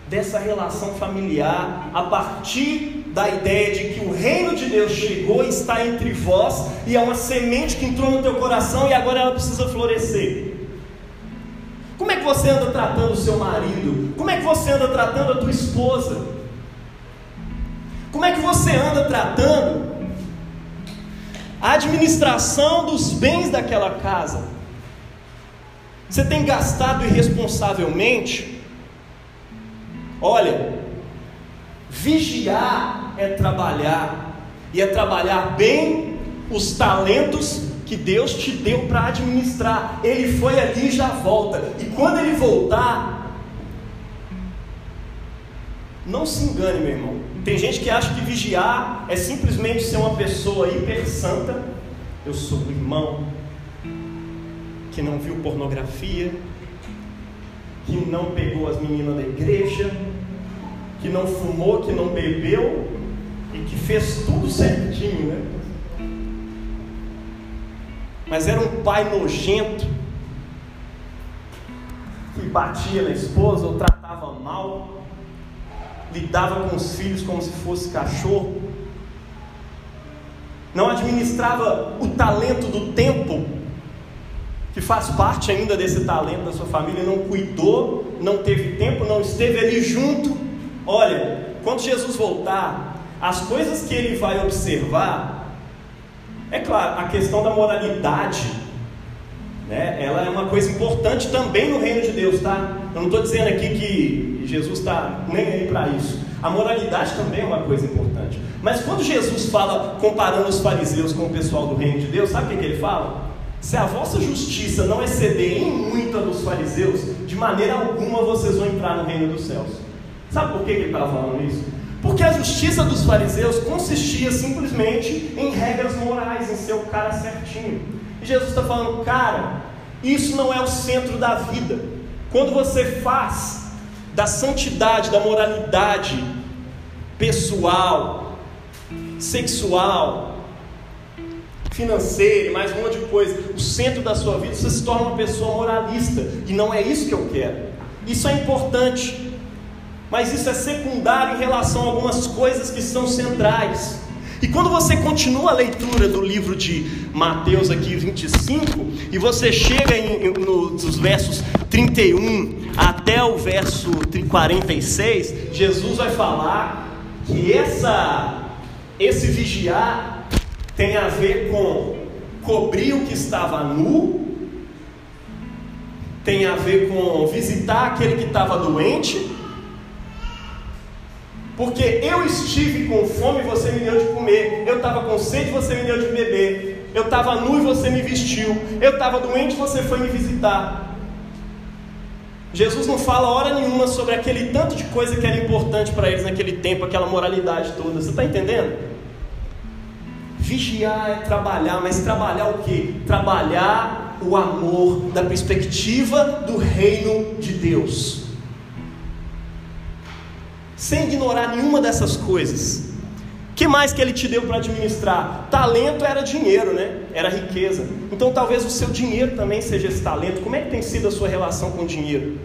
A: dessa relação familiar a partir da ideia de que o reino de Deus chegou e está entre vós e é uma semente que entrou no teu coração e agora ela precisa florescer? Como é que você anda tratando o seu marido? Como é que você anda tratando a tua esposa? Como é que você anda tratando a administração dos bens daquela casa? Você tem gastado irresponsavelmente? Olha, vigiar é trabalhar, e é trabalhar bem os talentos que Deus te deu para administrar. Ele foi ali e já volta. E quando ele voltar, não se engane, meu irmão. Tem gente que acha que vigiar é simplesmente ser uma pessoa hiper santa. Eu sou o irmão que não viu pornografia, que não pegou as meninas da igreja, que não fumou, que não bebeu e que fez tudo certinho, né? Mas era um pai nojento que batia na esposa ou tratava mal, lidava com os filhos como se fosse cachorro, não administrava o talento do tempo que faz parte ainda desse talento da sua família, não cuidou, não teve tempo, não esteve ali junto. Olha, quando Jesus voltar, as coisas que ele vai observar, é claro, a questão da moralidade, né? Ela é uma coisa importante também no reino de Deus, tá? Eu não estou dizendo aqui que Jesus está nem aí para isso. A moralidade também é uma coisa importante. Mas quando Jesus fala comparando os fariseus com o pessoal do reino de Deus, sabe o que, que ele fala? Se a vossa justiça não exceder em muito a dos fariseus, de maneira alguma vocês vão entrar no reino dos céus. Sabe por que ele estava falando isso? Porque a justiça dos fariseus consistia simplesmente em regras morais, em ser o cara certinho. E Jesus está falando, cara, isso não é o centro da vida. Quando você faz da santidade, da moralidade pessoal, sexual, financeira e mais um monte de coisa, o centro da sua vida, você se torna uma pessoa moralista. E não é isso que eu quero. Isso é importante, mas isso é secundário em relação a algumas coisas que são centrais. E quando você continua a leitura do livro de Mateus aqui 25, e você chega em, nos versos 31 até o verso 46, Jesus vai falar que essa, esse vigiar tem a ver com cobrir o que estava nu, tem a ver com visitar aquele que estava doente, Porque eu estive com fome e você me deu de comer. Eu estava com sede e você me deu de beber. Eu estava nu e você me vestiu. Eu estava doente e você foi me visitar. Jesus não fala hora nenhuma sobre aquele tanto de coisa que era importante para eles naquele tempo, aquela moralidade toda. Você está entendendo? Vigiar é trabalhar, mas trabalhar o que? Trabalhar o amor da perspectiva do reino de Deus sem ignorar nenhuma dessas coisas. que mais que ele te deu para administrar? Talento era dinheiro, né? Era riqueza. Então talvez o seu dinheiro também seja esse talento. Como é que tem sido a sua relação com o dinheiro?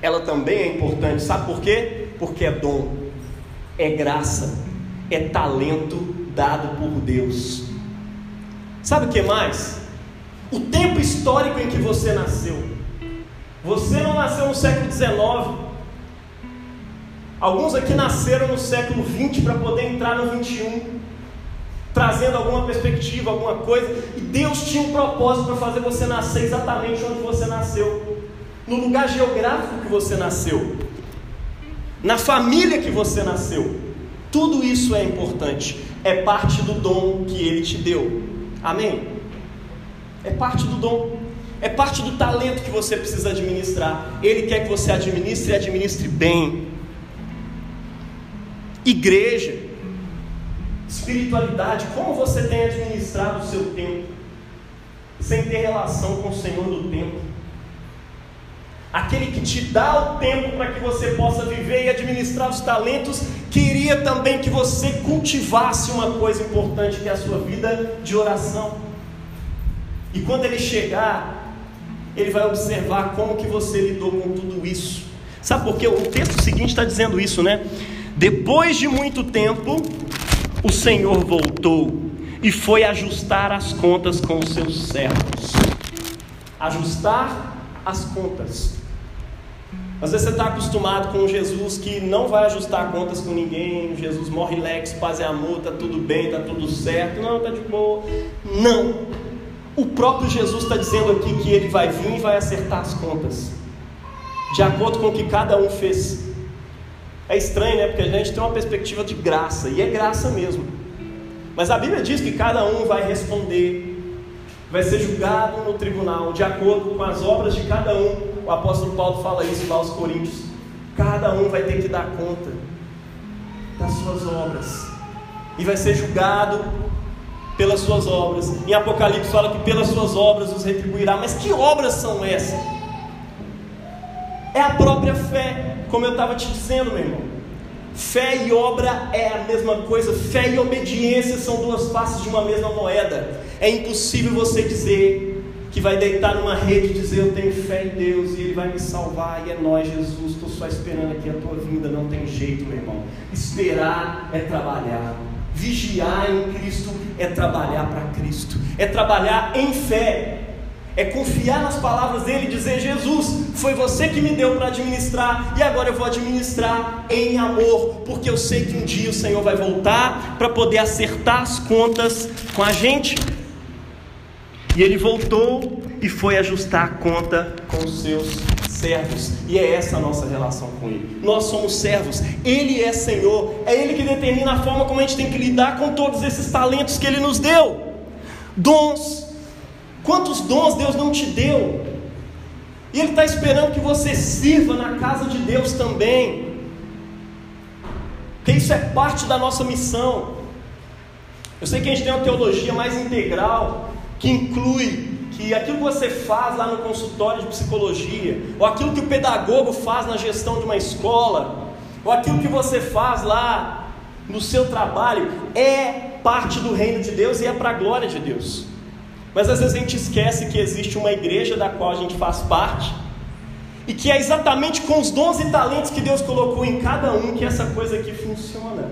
A: Ela também é importante, sabe por quê? Porque é dom, é graça, é talento dado por Deus. Sabe o que mais? O tempo histórico em que você nasceu. Você não nasceu no século XIX. Alguns aqui nasceram no século XX para poder entrar no XXI, trazendo alguma perspectiva, alguma coisa. E Deus tinha um propósito para fazer você nascer exatamente onde você nasceu, no lugar geográfico que você nasceu, na família que você nasceu. Tudo isso é importante, é parte do dom que Ele te deu. Amém? É parte do dom. É parte do talento que você precisa administrar. Ele quer que você administre e administre bem. Igreja, espiritualidade, como você tem administrado o seu tempo, sem ter relação com o Senhor do tempo? Aquele que te dá o tempo para que você possa viver e administrar os talentos, queria também que você cultivasse uma coisa importante que é a sua vida de oração. E quando ele chegar, ele vai observar como que você lidou com tudo isso. Sabe por quê? O texto seguinte está dizendo isso, né? Depois de muito tempo, o Senhor voltou e foi ajustar as contas com os seus servos. Ajustar as contas. Às vezes você está acostumado com um Jesus que não vai ajustar contas com ninguém, Jesus morre lex, paz e amor, está tudo bem, está tudo certo, não, está de boa. Não, o próprio Jesus está dizendo aqui que ele vai vir e vai acertar as contas, de acordo com o que cada um fez. É estranho, né? Porque a gente tem uma perspectiva de graça, e é graça mesmo. Mas a Bíblia diz que cada um vai responder, vai ser julgado no tribunal, de acordo com as obras de cada um. O apóstolo Paulo fala isso lá aos Coríntios. Cada um vai ter que dar conta das suas obras, e vai ser julgado pelas suas obras. Em Apocalipse fala que pelas suas obras os retribuirá. Mas que obras são essas? É a própria fé, como eu estava te dizendo, meu irmão. Fé e obra é a mesma coisa, fé e obediência são duas faces de uma mesma moeda. É impossível você dizer que vai deitar numa rede e dizer eu tenho fé em Deus e Ele vai me salvar e é nós, Jesus, estou só esperando aqui a tua vinda, não tem jeito, meu irmão. Esperar é trabalhar. Vigiar em Cristo é trabalhar para Cristo, é trabalhar em fé, é confiar nas palavras dele e dizer: Jesus, foi você que me deu para administrar e agora eu vou administrar em amor, porque eu sei que um dia o Senhor vai voltar para poder acertar as contas com a gente. E ele voltou e foi ajustar a conta com os seus servos, e é essa a nossa relação com Ele. Nós somos servos, Ele é Senhor, é Ele que determina a forma como a gente tem que lidar com todos esses talentos que Ele nos deu. Dons, quantos dons Deus não te deu? E Ele está esperando que você sirva na casa de Deus também, porque isso é parte da nossa missão. Eu sei que a gente tem uma teologia mais integral, que inclui que aquilo que você faz lá no consultório de psicologia, ou aquilo que o pedagogo faz na gestão de uma escola, ou aquilo que você faz lá no seu trabalho, é parte do reino de Deus e é para a glória de Deus. Mas às vezes a gente esquece que existe uma igreja da qual a gente faz parte, e que é exatamente com os dons e talentos que Deus colocou em cada um que essa coisa aqui funciona.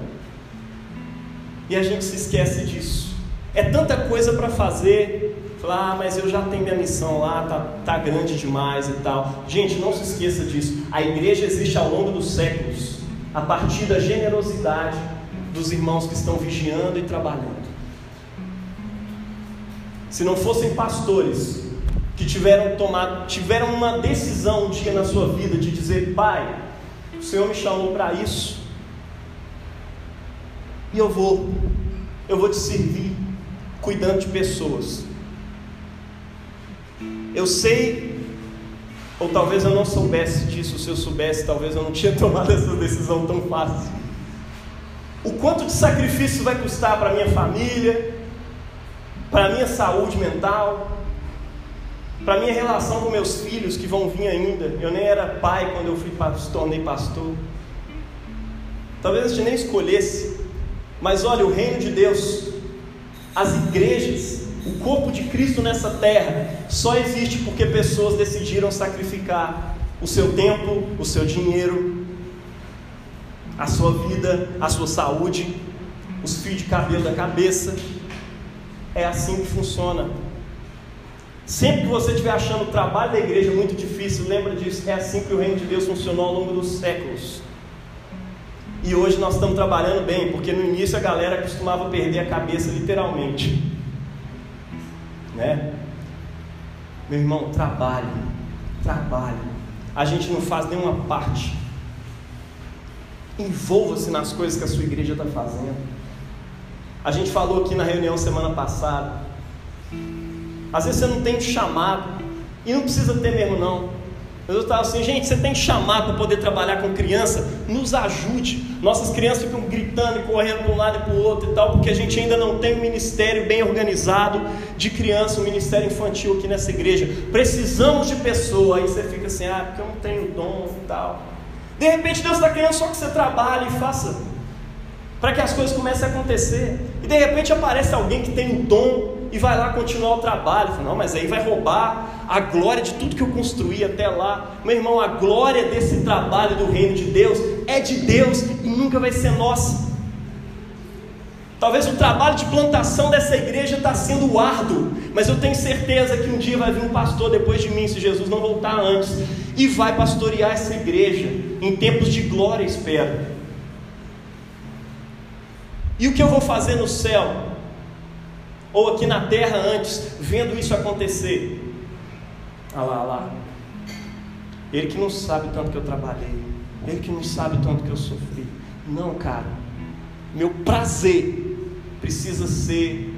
A: E a gente se esquece disso. É tanta coisa para fazer, Falar, ah, mas eu já tenho minha missão lá, tá, tá grande demais e tal. Gente, não se esqueça disso. A igreja existe ao longo dos séculos, a partir da generosidade dos irmãos que estão vigiando e trabalhando. Se não fossem pastores que tiveram tomado, tiveram uma decisão um dia na sua vida de dizer, pai, O Senhor me chamou para isso. E eu vou, eu vou te servir cuidando de pessoas. Eu sei, ou talvez eu não soubesse disso, se eu soubesse, talvez eu não tinha tomado essa decisão tão fácil. O quanto de sacrifício vai custar para minha família, para minha saúde mental, para minha relação com meus filhos que vão vir ainda. Eu nem era pai quando eu fui tornei pastor. Talvez a gente nem escolhesse, mas olha, o reino de Deus, as igrejas, o corpo de Cristo nessa terra só existe porque pessoas decidiram sacrificar o seu tempo, o seu dinheiro, a sua vida, a sua saúde, os fios de cabelo da cabeça. É assim que funciona. Sempre que você estiver achando o trabalho da igreja muito difícil, lembra disso. É assim que o reino de Deus funcionou ao longo dos séculos. E hoje nós estamos trabalhando bem, porque no início a galera costumava perder a cabeça literalmente. Né? Meu irmão, trabalhe, trabalhe. A gente não faz nenhuma parte. Envolva-se nas coisas que a sua igreja está fazendo. A gente falou aqui na reunião semana passada. Às vezes você não tem chamado, e não precisa ter mesmo não. Eu estava assim, gente, você tem chamado para poder trabalhar com criança, nos ajude. Nossas crianças ficam gritando e correndo para um lado e para o outro e tal, porque a gente ainda não tem um ministério bem organizado de criança, um ministério infantil aqui nessa igreja. Precisamos de pessoa. Aí você fica assim, ah, porque eu não tenho dom e tal. De repente Deus está querendo só que você trabalhe e faça, para que as coisas comecem a acontecer. E de repente aparece alguém que tem o dom e vai lá continuar o trabalho. Não, mas aí vai roubar a glória de tudo que eu construí até lá. Meu irmão, a glória desse trabalho do reino de Deus é de Deus e nunca vai ser nossa. Talvez o trabalho de plantação dessa igreja está sendo árduo, mas eu tenho certeza que um dia vai vir um pastor depois de mim, se Jesus não voltar antes, e vai pastorear essa igreja em tempos de glória, espero. E o que eu vou fazer no céu? Ou aqui na terra antes, vendo isso acontecer. Ah lá, ah lá. Ele que não sabe tanto que eu trabalhei, ele que não sabe tanto que eu sofri. Não, cara. Meu prazer precisa ser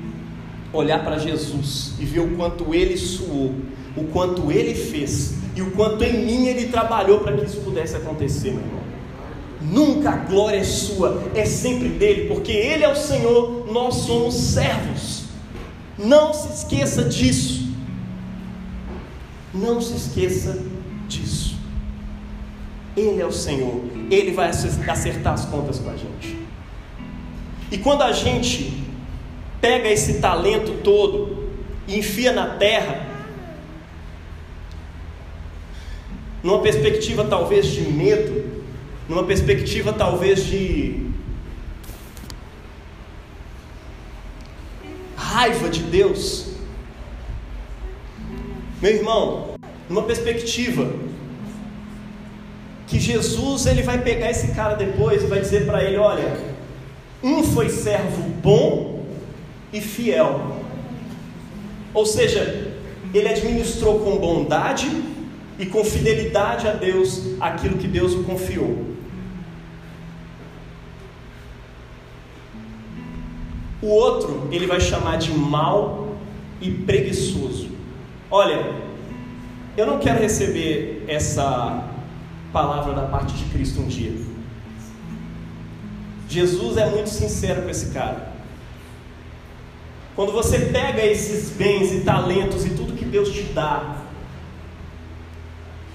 A: olhar para Jesus e ver o quanto ele suou, o quanto ele fez e o quanto em mim ele trabalhou para que isso pudesse acontecer, meu irmão. Nunca a glória é sua, é sempre dele, porque ele é o Senhor, nós somos servos. Não se esqueça disso. Não se esqueça disso. Ele é o Senhor, Ele vai acertar as contas com a gente. E quando a gente pega esse talento todo e enfia na terra, numa perspectiva talvez de medo, numa perspectiva talvez de raiva de Deus. Meu irmão, numa perspectiva que Jesus ele vai pegar esse cara depois e vai dizer para ele, olha, um foi servo bom e fiel. Ou seja, ele administrou com bondade e com fidelidade a Deus aquilo que Deus o confiou. O outro ele vai chamar de mal e preguiçoso. Olha, eu não quero receber essa palavra da parte de Cristo um dia. Jesus é muito sincero com esse cara. Quando você pega esses bens e talentos e tudo que Deus te dá,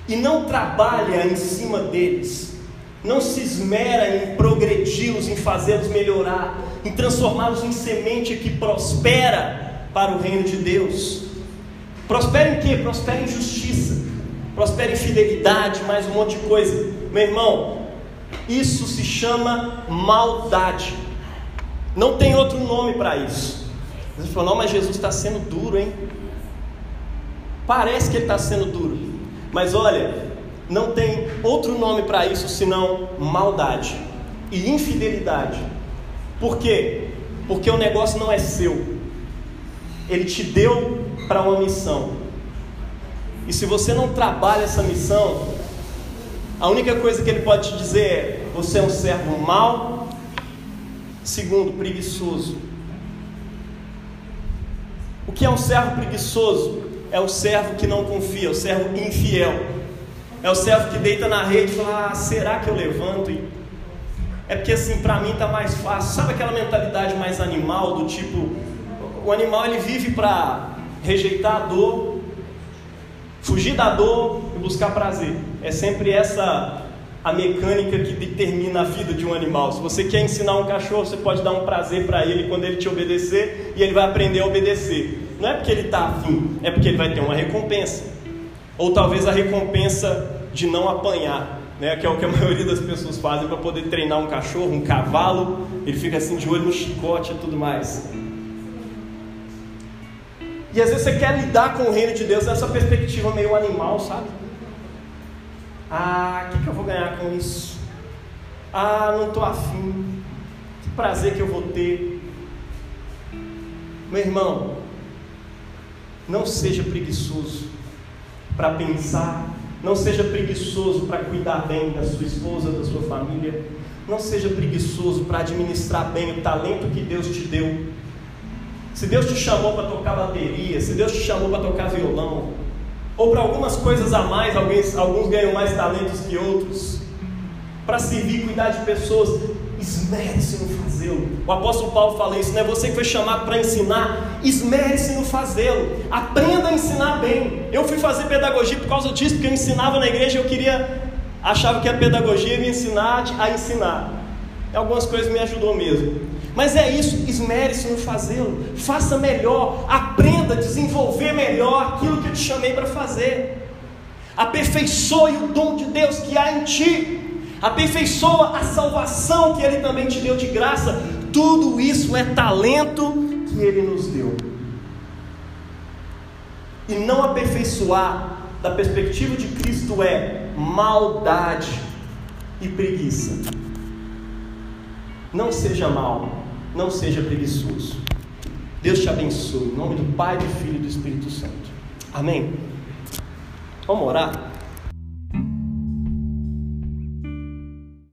A: e não trabalha em cima deles, não se esmera em progredi-los, em fazê-los melhorar, em transformá-los em semente que prospera para o reino de Deus. Prospera em quê? Prospera em justiça, prospera em fidelidade, mais um monte de coisa. Meu irmão, isso se chama maldade. Não tem outro nome para isso. Você falou, não, mas Jesus está sendo duro, hein? Parece que ele está sendo duro. Mas olha, não tem outro nome para isso senão maldade e infidelidade. Por quê? Porque o negócio não é seu. Ele te deu para uma missão. E se você não trabalha essa missão, A única coisa que ele pode te dizer é: você é um servo mau. Segundo, preguiçoso. O que é um servo preguiçoso? É o servo que não confia, o servo infiel. É o servo que deita na rede e fala: ah, será que eu levanto? É porque assim, para mim tá mais fácil. Sabe aquela mentalidade mais animal do tipo, o animal ele vive para rejeitar a dor, fugir da dor e buscar prazer. É sempre essa a mecânica que determina a vida de um animal. Se você quer ensinar um cachorro, você pode dar um prazer para ele quando ele te obedecer e ele vai aprender a obedecer. Não é porque ele está afim, é porque ele vai ter uma recompensa. Ou talvez a recompensa de não apanhar, né? que é o que a maioria das pessoas fazem para poder treinar um cachorro, um cavalo, ele fica assim de olho no chicote e tudo mais. E às vezes você quer lidar com o reino de Deus nessa perspectiva meio animal, sabe? Ah, o que, que eu vou ganhar com isso? Ah, não estou afim. Que prazer que eu vou ter. Meu irmão, não seja preguiçoso para pensar, não seja preguiçoso para cuidar bem da sua esposa, da sua família, não seja preguiçoso para administrar bem o talento que Deus te deu. Se Deus te chamou para tocar bateria, se Deus te chamou para tocar violão, ou para algumas coisas a mais, alguns, alguns ganham mais talentos que outros, para servir e cuidar de pessoas, esmere-se no fazê-lo. O apóstolo Paulo fala isso, não é você que foi chamado para ensinar, esmere-se no fazê-lo, aprenda a ensinar bem. Eu fui fazer pedagogia por causa disso, porque eu ensinava na igreja, eu queria, achava que a pedagogia me ensinar a ensinar. Algumas coisas me ajudou mesmo. Mas é isso, esmere-se no fazê-lo, faça melhor, aprenda a desenvolver melhor aquilo que eu te chamei para fazer. Aperfeiçoe o dom de Deus que há em ti, aperfeiçoa a salvação que Ele também te deu de graça. Tudo isso é talento que Ele nos deu. E não aperfeiçoar da perspectiva de Cristo é maldade e preguiça. Não seja mal, não seja preguiçoso. Deus te abençoe. Em nome do Pai, do Filho e do Espírito Santo. Amém? Vamos orar?